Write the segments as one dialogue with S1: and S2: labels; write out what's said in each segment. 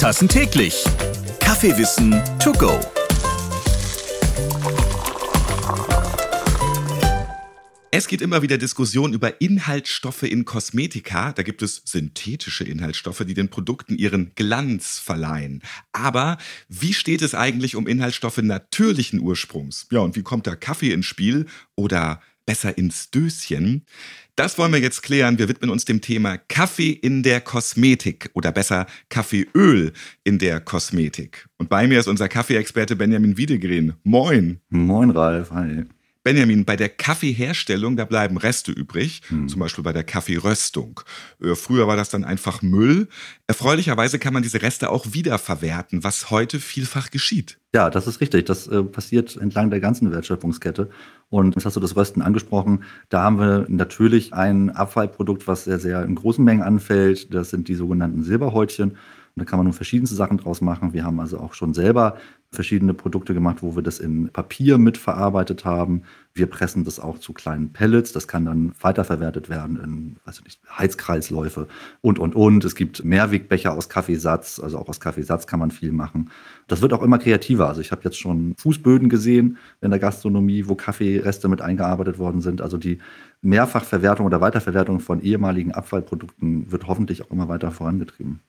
S1: Tassen täglich. Kaffeewissen to go.
S2: Es geht immer wieder Diskussionen über Inhaltsstoffe in Kosmetika. Da gibt es synthetische Inhaltsstoffe, die den Produkten ihren Glanz verleihen. Aber wie steht es eigentlich um Inhaltsstoffe natürlichen Ursprungs? Ja, und wie kommt da Kaffee ins Spiel oder besser ins Döschen? Das wollen wir jetzt klären. Wir widmen uns dem Thema Kaffee in der Kosmetik oder besser Kaffeeöl in der Kosmetik. Und bei mir ist unser Kaffeeexperte Benjamin Wiedegren. Moin.
S3: Moin, Ralf. Hi.
S2: Benjamin, bei der Kaffeeherstellung, da bleiben Reste übrig, hm. zum Beispiel bei der Kaffeeröstung. Äh, früher war das dann einfach Müll. Erfreulicherweise kann man diese Reste auch wiederverwerten, was heute vielfach geschieht.
S3: Ja, das ist richtig. Das äh, passiert entlang der ganzen Wertschöpfungskette. Und jetzt hast du das Rösten angesprochen. Da haben wir natürlich ein Abfallprodukt, was sehr, sehr in großen Mengen anfällt. Das sind die sogenannten Silberhäutchen. Und da kann man nun verschiedenste Sachen draus machen. Wir haben also auch schon selber verschiedene Produkte gemacht, wo wir das in Papier mitverarbeitet haben. Wir pressen das auch zu kleinen Pellets. Das kann dann weiterverwertet werden in weiß nicht, Heizkreisläufe und, und, und. Es gibt Mehrwegbecher aus Kaffeesatz. Also auch aus Kaffeesatz kann man viel machen. Das wird auch immer kreativer. Also ich habe jetzt schon Fußböden gesehen in der Gastronomie, wo Kaffeereste mit eingearbeitet worden sind. Also die Mehrfachverwertung oder Weiterverwertung von ehemaligen Abfallprodukten wird hoffentlich auch immer weiter vorangetrieben.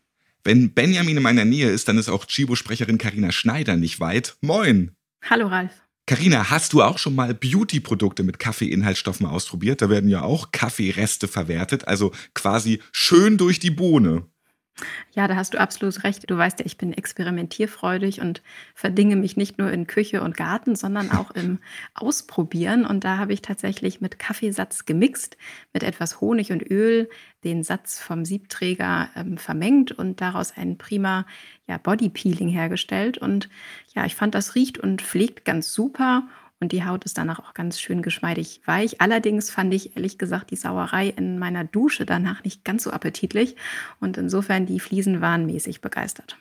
S2: Wenn Benjamin in meiner Nähe ist, dann ist auch Chibo-Sprecherin Karina Schneider nicht weit. Moin.
S4: Hallo Ralf.
S2: Karina, hast du auch schon mal Beauty-Produkte mit Kaffeeinhaltsstoffen ausprobiert? Da werden ja auch Kaffeereste verwertet, also quasi schön durch die Bohne.
S4: Ja, da hast du absolut recht. Du weißt ja, ich bin experimentierfreudig und verdinge mich nicht nur in Küche und Garten, sondern auch im Ausprobieren. Und da habe ich tatsächlich mit Kaffeesatz gemixt, mit etwas Honig und Öl den Satz vom Siebträger ähm, vermengt und daraus ein prima ja, Body Peeling hergestellt. Und ja, ich fand, das riecht und pflegt ganz super und die Haut ist danach auch ganz schön geschmeidig weich. Allerdings fand ich ehrlich gesagt die Sauerei in meiner Dusche danach nicht ganz so appetitlich und insofern die Fliesen waren mäßig begeistert.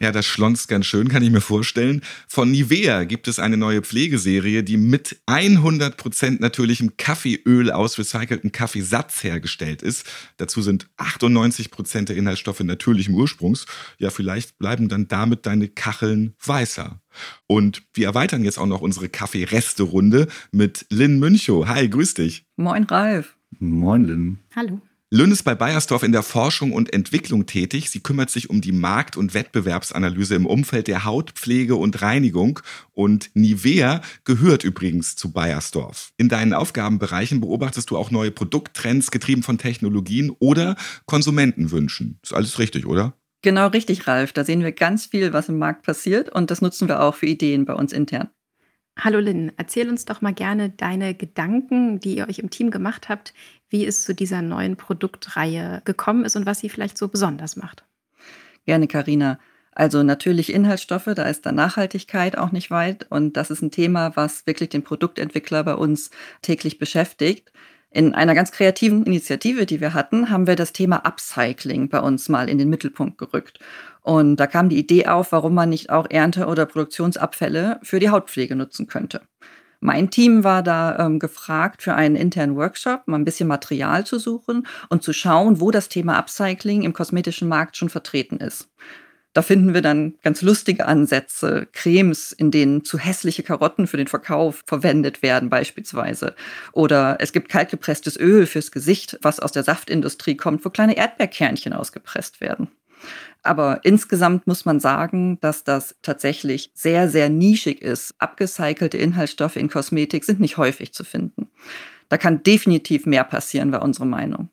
S2: Ja, das schlonzt ganz schön, kann ich mir vorstellen. Von Nivea gibt es eine neue Pflegeserie, die mit 100% natürlichem Kaffeeöl aus recyceltem Kaffeesatz hergestellt ist. Dazu sind 98% der Inhaltsstoffe natürlichem Ursprungs. Ja, vielleicht bleiben dann damit deine Kacheln weißer. Und wir erweitern jetzt auch noch unsere Kaffeereste-Runde mit Lynn Münchow. Hi, grüß dich.
S5: Moin, Ralf.
S3: Moin, Lynn.
S4: Hallo.
S2: Lynn ist bei Bayersdorf in der Forschung und Entwicklung tätig. Sie kümmert sich um die Markt- und Wettbewerbsanalyse im Umfeld der Hautpflege und Reinigung. Und Nivea gehört übrigens zu Bayersdorf. In deinen Aufgabenbereichen beobachtest du auch neue Produkttrends, getrieben von Technologien oder Konsumentenwünschen. Ist alles richtig, oder?
S5: Genau richtig, Ralf. Da sehen wir ganz viel, was im Markt passiert und das nutzen wir auch für Ideen bei uns intern.
S4: Hallo Lynn, erzähl uns doch mal gerne deine Gedanken, die ihr euch im Team gemacht habt, wie es zu dieser neuen Produktreihe gekommen ist und was sie vielleicht so besonders macht.
S5: Gerne, Karina. Also natürlich Inhaltsstoffe, da ist da Nachhaltigkeit auch nicht weit und das ist ein Thema, was wirklich den Produktentwickler bei uns täglich beschäftigt. In einer ganz kreativen Initiative, die wir hatten, haben wir das Thema Upcycling bei uns mal in den Mittelpunkt gerückt. Und da kam die Idee auf, warum man nicht auch Ernte- oder Produktionsabfälle für die Hautpflege nutzen könnte. Mein Team war da ähm, gefragt, für einen internen Workshop mal ein bisschen Material zu suchen und zu schauen, wo das Thema Upcycling im kosmetischen Markt schon vertreten ist. Da finden wir dann ganz lustige Ansätze, Cremes, in denen zu hässliche Karotten für den Verkauf verwendet werden beispielsweise. Oder es gibt kaltgepresstes Öl fürs Gesicht, was aus der Saftindustrie kommt, wo kleine Erdbeerkernchen ausgepresst werden. Aber insgesamt muss man sagen, dass das tatsächlich sehr, sehr nischig ist. Abgecycelte Inhaltsstoffe in Kosmetik sind nicht häufig zu finden. Da kann definitiv mehr passieren, war unsere Meinung.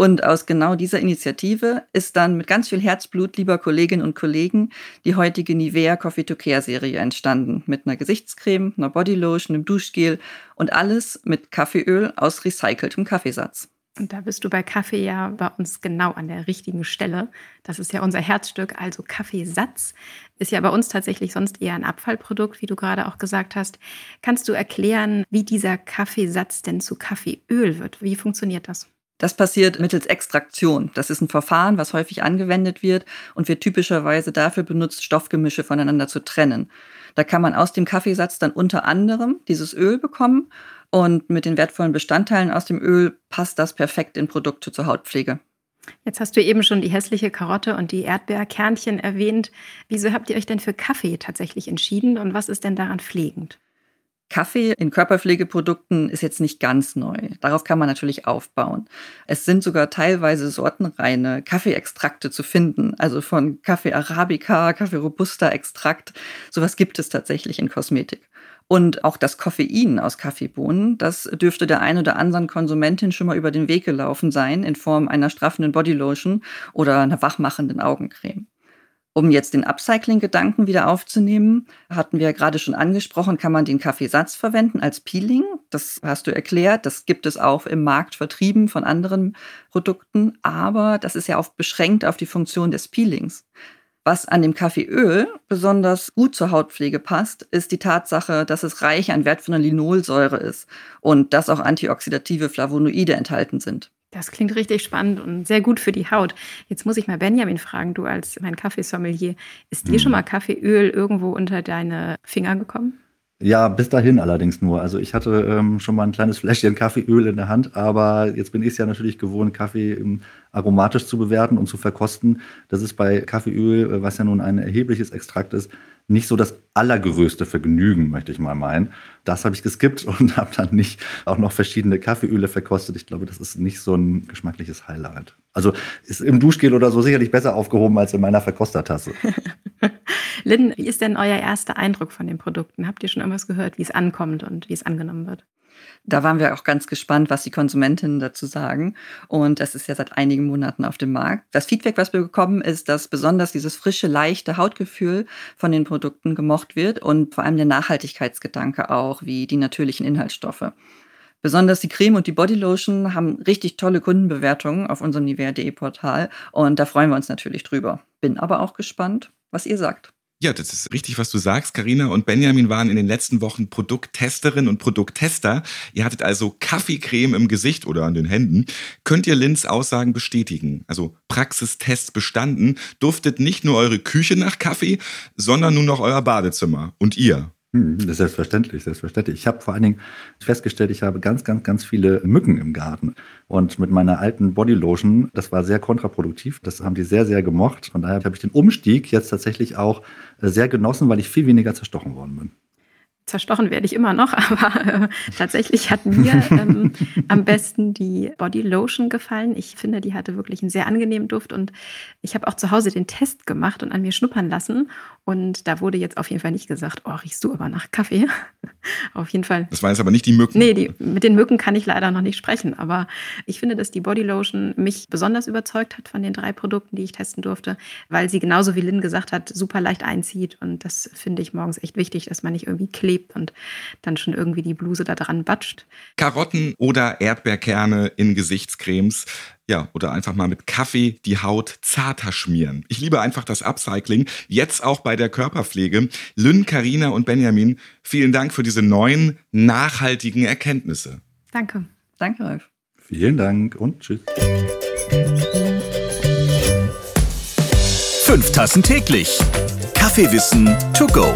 S5: Und aus genau dieser Initiative ist dann mit ganz viel Herzblut lieber Kolleginnen und Kollegen die heutige Nivea Coffee to Care Serie entstanden. Mit einer Gesichtscreme, einer Bodylotion, einem Duschgel und alles mit Kaffeeöl aus recyceltem Kaffeesatz.
S4: Und da bist du bei Kaffee ja bei uns genau an der richtigen Stelle. Das ist ja unser Herzstück, also Kaffeesatz ist ja bei uns tatsächlich sonst eher ein Abfallprodukt, wie du gerade auch gesagt hast. Kannst du erklären, wie dieser Kaffeesatz denn zu Kaffeeöl wird? Wie funktioniert das?
S5: Das passiert mittels Extraktion. Das ist ein Verfahren, was häufig angewendet wird und wird typischerweise dafür benutzt, Stoffgemische voneinander zu trennen. Da kann man aus dem Kaffeesatz dann unter anderem dieses Öl bekommen und mit den wertvollen Bestandteilen aus dem Öl passt das perfekt in Produkte zur Hautpflege.
S4: Jetzt hast du eben schon die hässliche Karotte und die Erdbeerkernchen erwähnt. Wieso habt ihr euch denn für Kaffee tatsächlich entschieden und was ist denn daran pflegend?
S5: Kaffee in Körperpflegeprodukten ist jetzt nicht ganz neu. Darauf kann man natürlich aufbauen. Es sind sogar teilweise sortenreine Kaffeeextrakte zu finden, also von Kaffee Arabica, Kaffee Robusta Extrakt. Sowas gibt es tatsächlich in Kosmetik. Und auch das Koffein aus Kaffeebohnen, das dürfte der ein oder anderen Konsumentin schon mal über den Weg gelaufen sein in Form einer straffenden Bodylotion oder einer wachmachenden Augencreme. Um jetzt den Upcycling-Gedanken wieder aufzunehmen, hatten wir ja gerade schon angesprochen, kann man den Kaffeesatz verwenden als Peeling. Das hast du erklärt. Das gibt es auch im Markt vertrieben von anderen Produkten. Aber das ist ja oft beschränkt auf die Funktion des Peelings. Was an dem Kaffeeöl besonders gut zur Hautpflege passt, ist die Tatsache, dass es reich an wertvoller Linolsäure ist und dass auch antioxidative Flavonoide enthalten sind.
S4: Das klingt richtig spannend und sehr gut für die Haut. Jetzt muss ich mal Benjamin fragen, du als mein Kaffeesommelier, ist dir hm. schon mal Kaffeeöl irgendwo unter deine Finger gekommen?
S3: Ja, bis dahin allerdings nur. Also ich hatte ähm, schon mal ein kleines Fläschchen Kaffeeöl in der Hand, aber jetzt bin ich es ja natürlich gewohnt, Kaffee ähm, aromatisch zu bewerten und zu verkosten. Das ist bei Kaffeeöl, äh, was ja nun ein erhebliches Extrakt ist, nicht so das allergrößte Vergnügen, möchte ich mal meinen. Das habe ich geskippt und habe dann nicht auch noch verschiedene Kaffeeöle verkostet. Ich glaube, das ist nicht so ein geschmackliches Highlight. Also ist im Duschgel oder so sicherlich besser aufgehoben als in meiner Verkostertasse.
S4: Lynn, wie ist denn euer erster Eindruck von den Produkten? Habt ihr schon irgendwas gehört, wie es ankommt und wie es angenommen wird?
S5: Da waren wir auch ganz gespannt, was die Konsumentinnen dazu sagen. Und das ist ja seit einigen Monaten auf dem Markt. Das Feedback, was wir bekommen, ist, dass besonders dieses frische, leichte Hautgefühl von den Produkten gemocht wird und vor allem der Nachhaltigkeitsgedanke auch, wie die natürlichen Inhaltsstoffe. Besonders die Creme und die Bodylotion haben richtig tolle Kundenbewertungen auf unserem Nivea.de Portal und da freuen wir uns natürlich drüber. Bin aber auch gespannt, was ihr sagt.
S2: Ja, das ist richtig, was du sagst. Karina und Benjamin waren in den letzten Wochen Produkttesterin und Produkttester. Ihr hattet also Kaffeecreme im Gesicht oder an den Händen. Könnt ihr Lins Aussagen bestätigen? Also Praxistest bestanden, duftet nicht nur eure Küche nach Kaffee, sondern nun noch euer Badezimmer und ihr.
S3: Hm, selbstverständlich, selbstverständlich. Ich habe vor allen Dingen festgestellt, ich habe ganz, ganz, ganz viele Mücken im Garten. Und mit meiner alten Bodylotion, das war sehr kontraproduktiv. Das haben die sehr, sehr gemocht. Von daher habe ich den Umstieg jetzt tatsächlich auch äh, sehr genossen, weil ich viel weniger zerstochen worden bin
S4: zerstochen werde ich immer noch, aber äh, tatsächlich hat mir ähm, am besten die Body Lotion gefallen. Ich finde, die hatte wirklich einen sehr angenehmen Duft und ich habe auch zu Hause den Test gemacht und an mir schnuppern lassen. Und da wurde jetzt auf jeden Fall nicht gesagt, oh, riechst du aber nach Kaffee. auf jeden Fall.
S2: Das waren jetzt aber nicht die Mücken.
S4: Nee, die, mit den Mücken kann ich leider noch nicht sprechen, aber ich finde, dass die Body Lotion mich besonders überzeugt hat von den drei Produkten, die ich testen durfte, weil sie genauso wie Lynn gesagt hat, super leicht einzieht und das finde ich morgens echt wichtig, dass man nicht irgendwie klebt klebt und dann schon irgendwie die Bluse da dran batscht.
S2: Karotten oder Erdbeerkerne in Gesichtscremes. Ja, oder einfach mal mit Kaffee die Haut zarter schmieren. Ich liebe einfach das Upcycling, jetzt auch bei der Körperpflege. Lynn, Karina und Benjamin, vielen Dank für diese neuen, nachhaltigen Erkenntnisse.
S4: Danke.
S5: Danke, Ralf.
S3: Vielen Dank und tschüss.
S1: Fünf Tassen täglich. Kaffeewissen to go.